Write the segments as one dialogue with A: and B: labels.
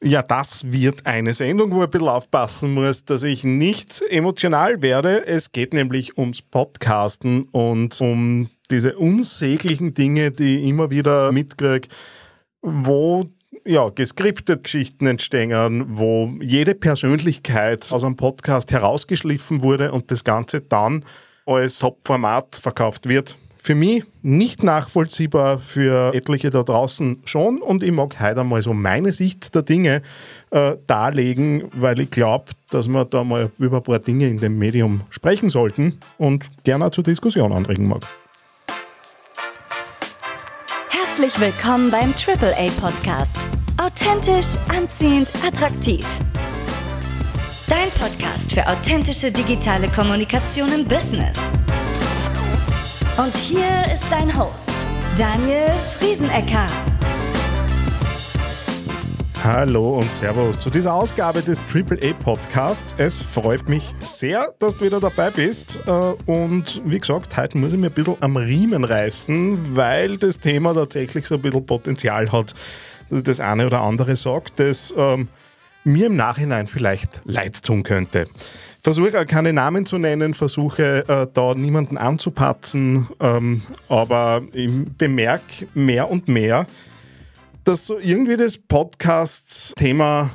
A: Ja, das wird eine Sendung, wo ich ein bisschen aufpassen muss, dass ich nicht emotional werde. Es geht nämlich ums Podcasten und um diese unsäglichen Dinge, die ich immer wieder mitkriege, wo ja, geskriptet Geschichten entstehen, wo jede Persönlichkeit aus einem Podcast herausgeschliffen wurde und das Ganze dann als Top-Format verkauft wird. Für mich nicht nachvollziehbar, für etliche da draußen schon. Und ich mag heute einmal so meine Sicht der Dinge äh, darlegen, weil ich glaube, dass wir da mal über ein paar Dinge in dem Medium sprechen sollten und gerne zur Diskussion anregen mag.
B: Herzlich willkommen beim AAA Podcast. Authentisch, anziehend, attraktiv. Dein Podcast für authentische digitale Kommunikation im Business. Und hier ist dein Host, Daniel Friesenecker.
A: Hallo und Servus zu dieser Ausgabe des AAA Podcasts. Es freut mich sehr, dass du wieder dabei bist. Äh, und wie gesagt, heute muss ich mir ein bisschen am Riemen reißen, weil das Thema tatsächlich so ein bisschen Potenzial hat, dass das eine oder andere sagt, das ähm, mir im Nachhinein vielleicht leid tun könnte versuche keine Namen zu nennen, versuche äh, da niemanden anzupatzen, ähm, aber ich bemerke mehr und mehr, dass so irgendwie das Podcast-Thema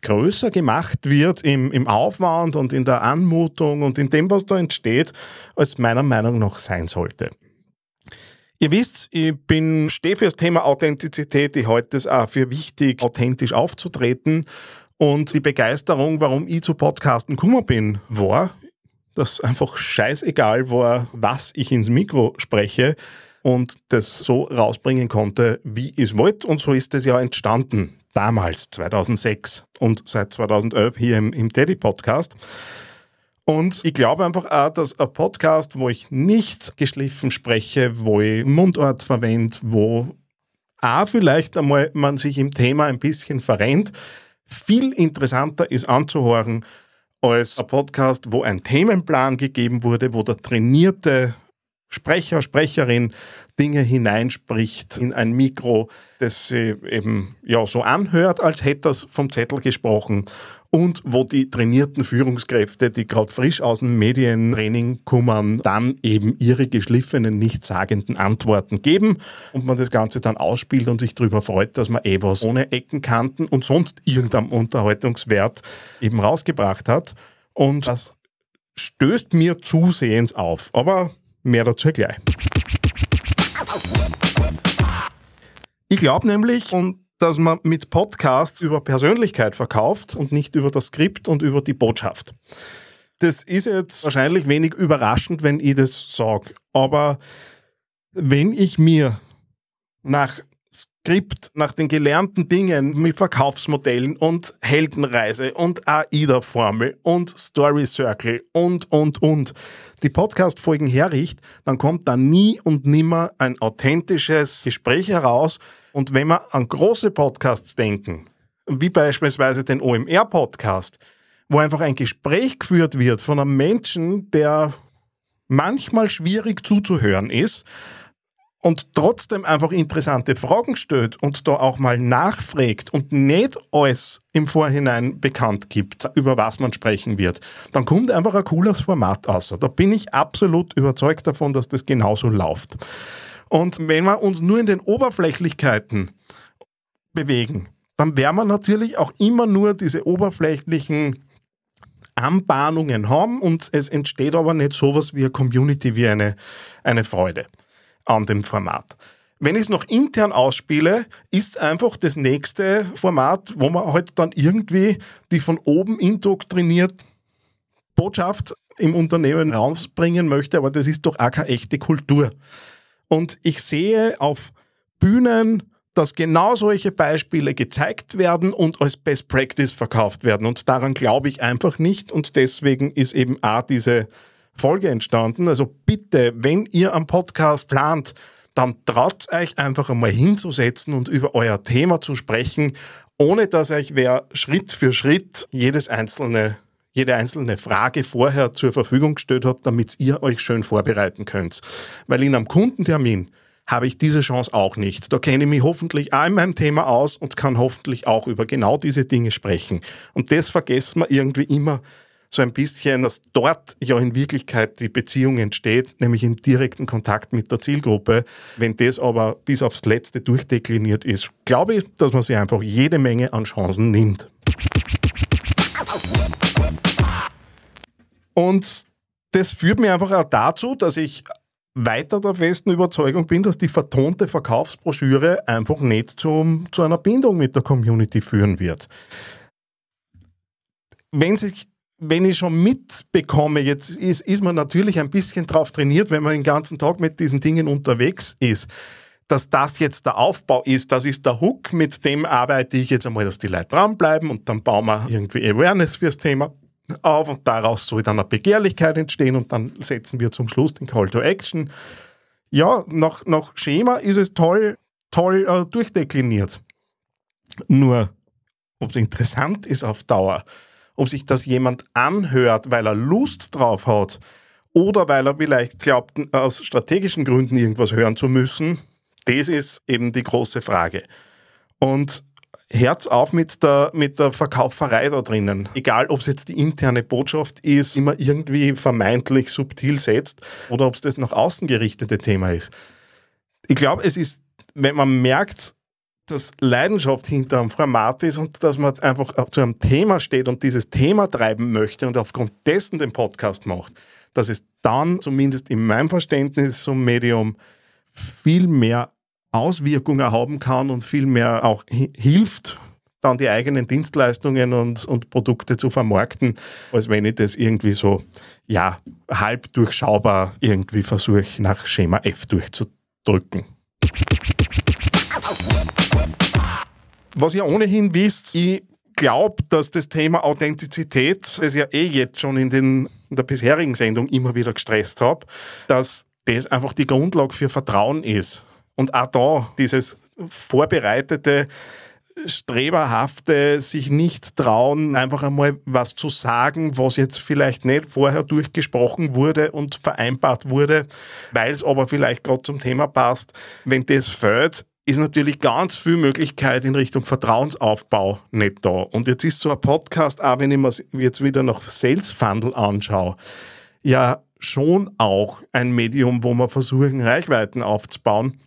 A: größer gemacht wird im, im Aufwand und in der Anmutung und in dem, was da entsteht, als meiner Meinung nach sein sollte. Ihr wisst, ich bin, stehe für das Thema Authentizität. Ich halte es auch für wichtig, authentisch aufzutreten. Und die Begeisterung, warum ich zu Podcasten gekommen bin, war, dass einfach scheißegal war, was ich ins Mikro spreche und das so rausbringen konnte, wie es wollte. Und so ist es ja entstanden, damals, 2006 und seit 2011 hier im, im Teddy-Podcast. Und ich glaube einfach auch, dass ein Podcast, wo ich nicht geschliffen spreche, wo ich Mundort verwende, wo auch vielleicht einmal man sich im Thema ein bisschen verrennt, viel interessanter ist anzuhören als ein Podcast, wo ein Themenplan gegeben wurde, wo der trainierte Sprecher, Sprecherin Dinge hineinspricht in ein Mikro, das sie eben ja so anhört, als hätte er vom Zettel gesprochen und wo die trainierten Führungskräfte, die gerade frisch aus dem Medientraining kommen, dann eben ihre geschliffenen, nichtssagenden Antworten geben und man das Ganze dann ausspielt und sich darüber freut, dass man eh was ohne Eckenkanten und sonst irgendeinem Unterhaltungswert eben rausgebracht hat. Und das stößt mir zusehends auf. Aber mehr dazu gleich. Ich glaube nämlich, und dass man mit Podcasts über Persönlichkeit verkauft und nicht über das Skript und über die Botschaft. Das ist jetzt wahrscheinlich wenig überraschend, wenn ich das sage. Aber wenn ich mir nach Skript, nach den gelernten Dingen mit Verkaufsmodellen und Heldenreise und AIDA-Formel und Story Circle und, und, und die Podcast-Folgen herricht, dann kommt da nie und nimmer ein authentisches Gespräch heraus, und wenn wir an große Podcasts denken, wie beispielsweise den OMR-Podcast, wo einfach ein Gespräch geführt wird von einem Menschen, der manchmal schwierig zuzuhören ist und trotzdem einfach interessante Fragen stellt und da auch mal nachfragt und nicht alles im Vorhinein bekannt gibt, über was man sprechen wird, dann kommt einfach ein cooles Format aus. Da bin ich absolut überzeugt davon, dass das genauso läuft. Und wenn wir uns nur in den Oberflächlichkeiten bewegen, dann werden wir natürlich auch immer nur diese oberflächlichen Anbahnungen haben und es entsteht aber nicht sowas wie eine Community, wie eine, eine Freude an dem Format. Wenn ich es noch intern ausspiele, ist einfach das nächste Format, wo man halt dann irgendwie die von oben indoktriniert Botschaft im Unternehmen rausbringen möchte, aber das ist doch auch keine echte Kultur. Und ich sehe auf Bühnen, dass genau solche Beispiele gezeigt werden und als Best Practice verkauft werden. Und daran glaube ich einfach nicht. Und deswegen ist eben auch diese Folge entstanden. Also bitte, wenn ihr am Podcast plant, dann traut euch einfach einmal hinzusetzen und über euer Thema zu sprechen, ohne dass euch wer Schritt für Schritt jedes einzelne jede einzelne Frage vorher zur Verfügung gestellt hat, damit ihr euch schön vorbereiten könnt. Weil in einem Kundentermin habe ich diese Chance auch nicht. Da kenne ich mich hoffentlich auch in meinem Thema aus und kann hoffentlich auch über genau diese Dinge sprechen. Und das vergessen wir irgendwie immer so ein bisschen, dass dort ja in Wirklichkeit die Beziehung entsteht, nämlich im direkten Kontakt mit der Zielgruppe. Wenn das aber bis aufs Letzte durchdekliniert ist, glaube ich, dass man sich einfach jede Menge an Chancen nimmt. Und das führt mir einfach auch dazu, dass ich weiter der festen Überzeugung bin, dass die vertonte Verkaufsbroschüre einfach nicht zum, zu einer Bindung mit der Community führen wird. Wenn sich wenn ich schon mitbekomme, jetzt ist, ist man natürlich ein bisschen drauf trainiert, wenn man den ganzen Tag mit diesen Dingen unterwegs ist, dass das jetzt der Aufbau ist, das ist der Hook, mit dem arbeite ich jetzt einmal, dass die Leute dranbleiben und dann bauen wir irgendwie Awareness fürs Thema auf und daraus soll dann eine Begehrlichkeit entstehen und dann setzen wir zum Schluss den Call to Action. Ja, nach, nach Schema ist es toll, toll äh, durchdekliniert. Nur, ob es interessant ist auf Dauer, ob sich das jemand anhört, weil er Lust drauf hat oder weil er vielleicht glaubt, aus strategischen Gründen irgendwas hören zu müssen, das ist eben die große Frage. Und Herz auf mit der, mit der Verkauferei da drinnen. Egal, ob es jetzt die interne Botschaft ist, immer irgendwie vermeintlich subtil setzt oder ob es das nach außen gerichtete Thema ist. Ich glaube, es ist, wenn man merkt, dass Leidenschaft hinter einem Format ist und dass man einfach zu einem Thema steht und dieses Thema treiben möchte und aufgrund dessen den Podcast macht, dass es dann zumindest in meinem Verständnis zum Medium viel mehr Auswirkungen haben kann und viel mehr auch hilft, dann die eigenen Dienstleistungen und, und Produkte zu vermarkten, als wenn ich das irgendwie so, ja, halb durchschaubar irgendwie versuche, nach Schema F durchzudrücken. Was ihr ohnehin wisst, ich glaube, dass das Thema Authentizität, das ja eh jetzt schon in, den, in der bisherigen Sendung immer wieder gestresst habe, dass das einfach die Grundlage für Vertrauen ist. Und auch da dieses vorbereitete, streberhafte, sich nicht trauen, einfach einmal was zu sagen, was jetzt vielleicht nicht vorher durchgesprochen wurde und vereinbart wurde, weil es aber vielleicht gerade zum Thema passt. Wenn das fällt, ist natürlich ganz viel Möglichkeit in Richtung Vertrauensaufbau nicht da. Und jetzt ist so ein Podcast, auch wenn ich mir jetzt wieder nach Sales Funnel anschaue, ja schon auch ein Medium, wo wir versuchen, Reichweiten aufzubauen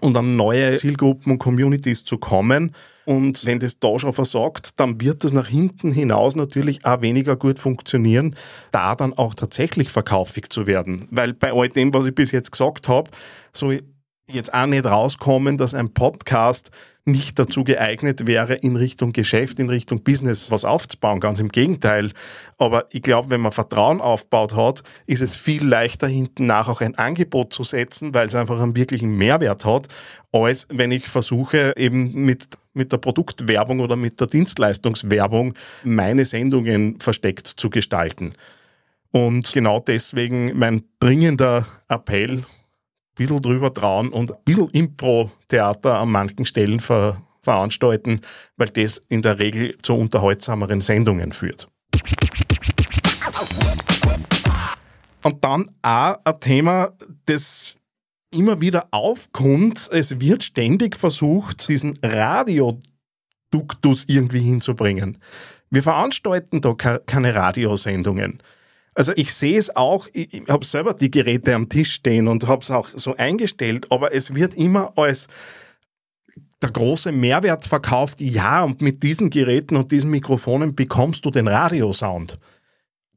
A: und an neue Zielgruppen und Communities zu kommen. Und wenn das da schon versagt, dann wird das nach hinten hinaus natürlich auch weniger gut funktionieren, da dann auch tatsächlich verkaufig zu werden. Weil bei all dem, was ich bis jetzt gesagt habe, so jetzt auch nicht rauskommen, dass ein Podcast nicht dazu geeignet wäre, in Richtung Geschäft, in Richtung Business was aufzubauen. Ganz im Gegenteil. Aber ich glaube, wenn man Vertrauen aufbaut hat, ist es viel leichter, hinten nach auch ein Angebot zu setzen, weil es einfach einen wirklichen Mehrwert hat, als wenn ich versuche, eben mit, mit der Produktwerbung oder mit der Dienstleistungswerbung meine Sendungen versteckt zu gestalten. Und genau deswegen mein dringender Appell bisschen drüber trauen und ein bisschen Impro-Theater an manchen Stellen ver veranstalten, weil das in der Regel zu unterhaltsameren Sendungen führt. Und dann auch ein Thema, das immer wieder aufkommt. Es wird ständig versucht, diesen Radioduktus irgendwie hinzubringen. Wir veranstalten da keine Radiosendungen. Also ich sehe es auch, ich, ich habe selber die Geräte am Tisch stehen und habe es auch so eingestellt, aber es wird immer als der große Mehrwert verkauft, ja, und mit diesen Geräten und diesen Mikrofonen bekommst du den Radiosound.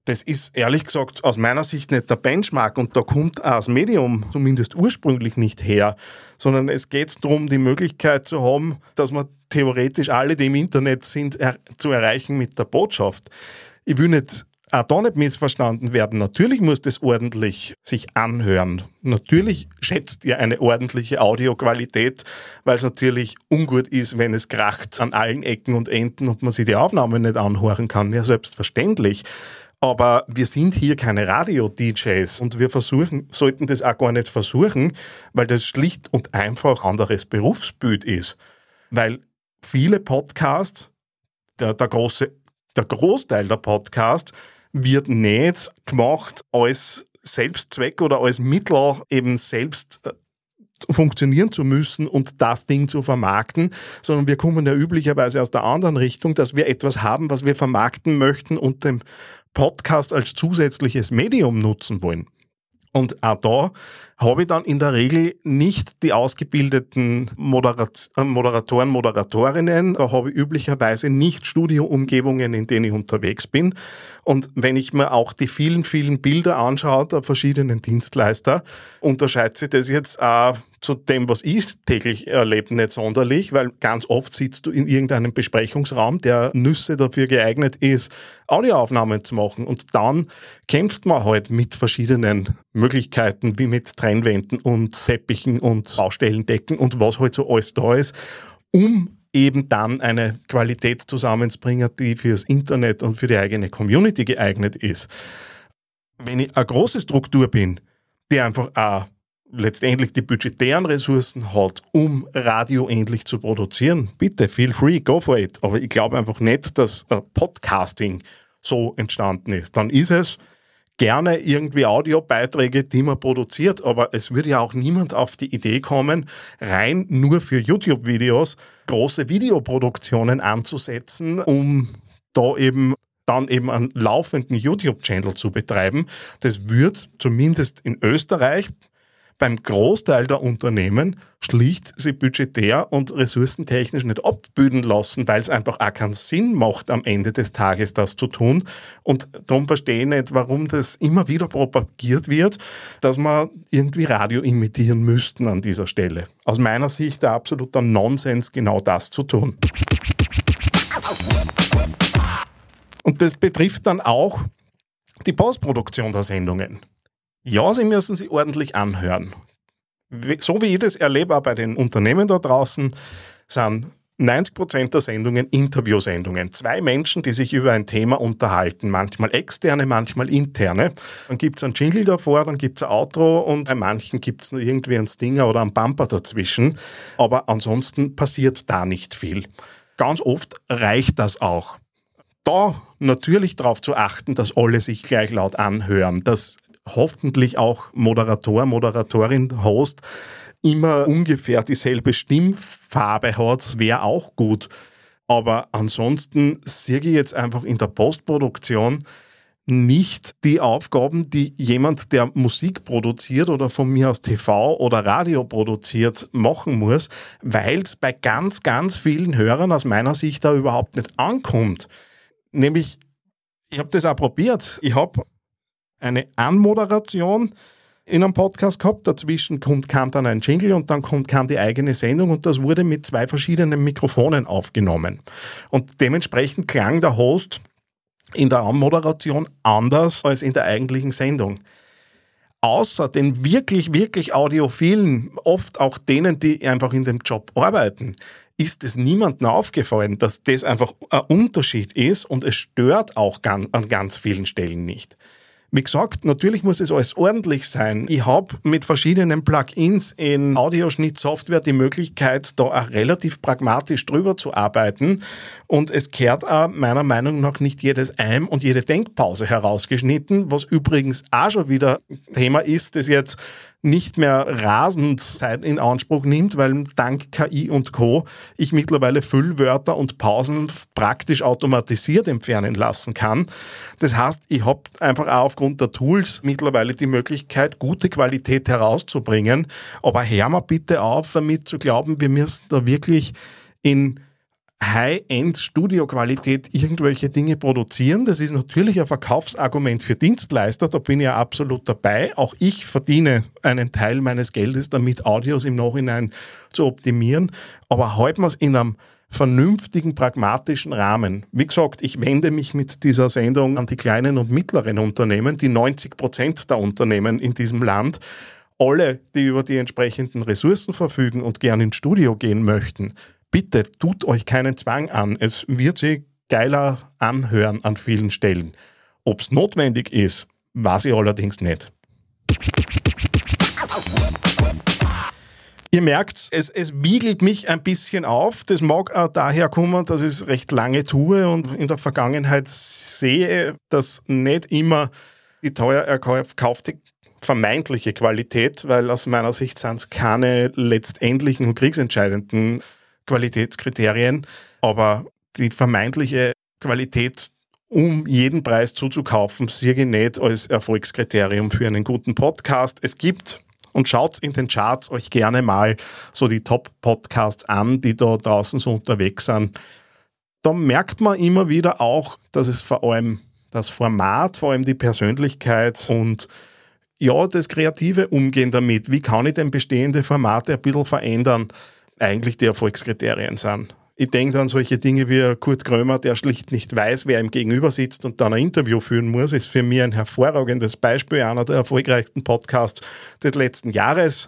A: Das ist ehrlich gesagt aus meiner Sicht nicht der Benchmark und da kommt auch das Medium zumindest ursprünglich nicht her, sondern es geht darum, die Möglichkeit zu haben, dass man theoretisch alle, die im Internet sind, er zu erreichen mit der Botschaft. Ich will nicht auch da nicht missverstanden werden. Natürlich muss das ordentlich sich anhören. Natürlich schätzt ihr eine ordentliche Audioqualität, weil es natürlich ungut ist, wenn es kracht an allen Ecken und Enden und man sich die Aufnahme nicht anhören kann. Ja, selbstverständlich. Aber wir sind hier keine Radio-DJs und wir versuchen, sollten das auch gar nicht versuchen, weil das schlicht und einfach anderes Berufsbild ist. Weil viele Podcasts, der, der große der Großteil der Podcasts wird nicht gemacht als Selbstzweck oder als Mittel, eben selbst äh, funktionieren zu müssen und das Ding zu vermarkten, sondern wir kommen ja üblicherweise aus der anderen Richtung, dass wir etwas haben, was wir vermarkten möchten und den Podcast als zusätzliches Medium nutzen wollen. Und auch da habe ich dann in der Regel nicht die ausgebildeten Moderat äh, Moderatoren, Moderatorinnen. Da habe ich üblicherweise nicht Studioumgebungen, in denen ich unterwegs bin. Und wenn ich mir auch die vielen, vielen Bilder anschaue der verschiedenen Dienstleister, unterscheidet sich das jetzt auch zu dem, was ich täglich erlebe, nicht sonderlich, weil ganz oft sitzt du in irgendeinem Besprechungsraum, der Nüsse dafür geeignet ist, Audioaufnahmen zu machen. Und dann kämpft man halt mit verschiedenen Möglichkeiten, wie mit Trennwänden und Seppichen und Baustellendecken und was halt so alles da ist, um eben dann eine Qualität zusammenzubringen, die fürs Internet und für die eigene Community geeignet ist. Wenn ich eine große Struktur bin, die einfach auch letztendlich die budgetären Ressourcen hat, um Radio endlich zu produzieren, bitte, feel free, go for it. Aber ich glaube einfach nicht, dass Podcasting so entstanden ist. Dann ist es gerne irgendwie Audiobeiträge, die man produziert, aber es würde ja auch niemand auf die Idee kommen, rein nur für YouTube-Videos große Videoproduktionen anzusetzen, um da eben dann eben einen laufenden YouTube-Channel zu betreiben. Das wird zumindest in Österreich beim Großteil der Unternehmen schlicht sie budgetär und ressourcentechnisch nicht abbilden lassen, weil es einfach auch keinen Sinn macht, am Ende des Tages das zu tun. Und darum verstehe ich nicht, warum das immer wieder propagiert wird, dass man irgendwie Radio imitieren müssten an dieser Stelle. Aus meiner Sicht der absoluter Nonsens, genau das zu tun. Und das betrifft dann auch die Postproduktion der Sendungen. Ja, Sie müssen sie ordentlich anhören. So wie ich das erlebe auch bei den Unternehmen da draußen, sind 90 Prozent der Sendungen Interviewsendungen. Zwei Menschen, die sich über ein Thema unterhalten, manchmal externe, manchmal interne. Dann gibt es einen Jingle davor, dann gibt es ein Outro und bei manchen gibt es nur irgendwie einen Stinger oder einen Bumper dazwischen. Aber ansonsten passiert da nicht viel. Ganz oft reicht das auch. Da natürlich darauf zu achten, dass alle sich gleich laut anhören, dass hoffentlich auch Moderator, Moderatorin, Host immer ungefähr dieselbe Stimmfarbe hat, wäre auch gut. Aber ansonsten sehe ich jetzt einfach in der Postproduktion nicht die Aufgaben, die jemand, der Musik produziert oder von mir aus TV oder Radio produziert, machen muss, weil es bei ganz, ganz vielen Hörern aus meiner Sicht da überhaupt nicht ankommt. Nämlich, ich habe das auch probiert. Ich habe eine Anmoderation in einem Podcast gehabt. Dazwischen kommt, kam dann ein Jingle und dann kommt, kam die eigene Sendung und das wurde mit zwei verschiedenen Mikrofonen aufgenommen. Und dementsprechend klang der Host in der Anmoderation anders als in der eigentlichen Sendung. Außer den wirklich, wirklich Audiophilen, oft auch denen, die einfach in dem Job arbeiten, ist es niemandem aufgefallen, dass das einfach ein Unterschied ist und es stört auch an ganz vielen Stellen nicht. Wie gesagt, natürlich muss es alles ordentlich sein. Ich habe mit verschiedenen Plugins in Audioschnittsoftware die Möglichkeit, da auch relativ pragmatisch drüber zu arbeiten. Und es kehrt auch meiner Meinung nach nicht jedes Eim und jede Denkpause herausgeschnitten, was übrigens auch schon wieder Thema ist, das jetzt nicht mehr rasend Zeit in Anspruch nimmt, weil dank KI und Co. ich mittlerweile Füllwörter und Pausen praktisch automatisiert entfernen lassen kann. Das heißt, ich habe einfach auch aufgrund der Tools mittlerweile die Möglichkeit, gute Qualität herauszubringen. Aber hör mal bitte auf, damit zu glauben, wir müssen da wirklich in High-End-Studio-Qualität irgendwelche Dinge produzieren. Das ist natürlich ein Verkaufsargument für Dienstleister, da bin ich ja absolut dabei. Auch ich verdiene einen Teil meines Geldes damit, Audios im Nachhinein zu optimieren. Aber halten wir es in einem vernünftigen, pragmatischen Rahmen. Wie gesagt, ich wende mich mit dieser Sendung an die kleinen und mittleren Unternehmen, die 90 Prozent der Unternehmen in diesem Land. Alle, die über die entsprechenden Ressourcen verfügen und gern ins Studio gehen möchten, bitte tut euch keinen Zwang an. Es wird sich geiler anhören an vielen Stellen. Ob es notwendig ist, weiß ich allerdings nicht. Ihr merkt, es, es wiegelt mich ein bisschen auf. Das mag auch daher kommen, dass ich es recht lange tue und in der Vergangenheit sehe, dass nicht immer die teuer erkaufte vermeintliche Qualität, weil aus meiner Sicht sind es keine letztendlichen und kriegsentscheidenden Qualitätskriterien, aber die vermeintliche Qualität um jeden Preis zuzukaufen, sehe ich nicht als Erfolgskriterium für einen guten Podcast. Es gibt und schaut in den Charts euch gerne mal so die Top-Podcasts an, die da draußen so unterwegs sind. Da merkt man immer wieder auch, dass es vor allem das Format, vor allem die Persönlichkeit und ja, das kreative Umgehen damit, wie kann ich denn bestehende Formate ein bisschen verändern, eigentlich die Erfolgskriterien sind. Ich denke an solche Dinge wie Kurt Krömer, der schlicht nicht weiß, wer ihm gegenüber sitzt und dann ein Interview führen muss, ist für mich ein hervorragendes Beispiel, einer der erfolgreichsten Podcasts des letzten Jahres.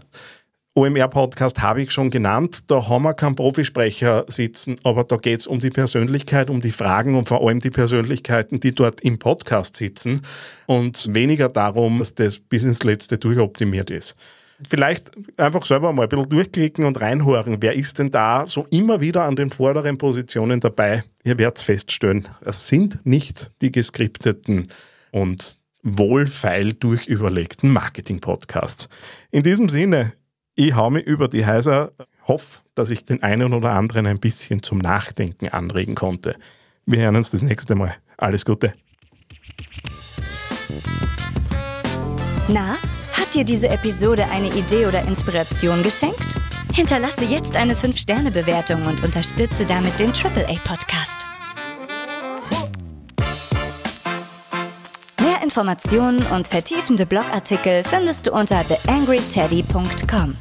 A: OMR-Podcast habe ich schon genannt. Da haben wir keinen Profisprecher sitzen, aber da geht es um die Persönlichkeit, um die Fragen und vor allem die Persönlichkeiten, die dort im Podcast sitzen und weniger darum, dass das bis ins Letzte durchoptimiert ist vielleicht einfach selber mal ein bisschen durchklicken und reinhören, wer ist denn da so immer wieder an den vorderen Positionen dabei. Ihr werdet feststellen, es sind nicht die geskripteten und wohlfeil durchüberlegten Marketing-Podcasts. In diesem Sinne, ich hau mich über die Heiser, hoffe, dass ich den einen oder anderen ein bisschen zum Nachdenken anregen konnte. Wir hören uns das nächste Mal. Alles Gute.
B: Na? Dir diese Episode eine Idee oder Inspiration geschenkt? Hinterlasse jetzt eine 5-Sterne-Bewertung und unterstütze damit den AAA-Podcast. Mehr Informationen und vertiefende Blogartikel findest du unter theangryteddy.com.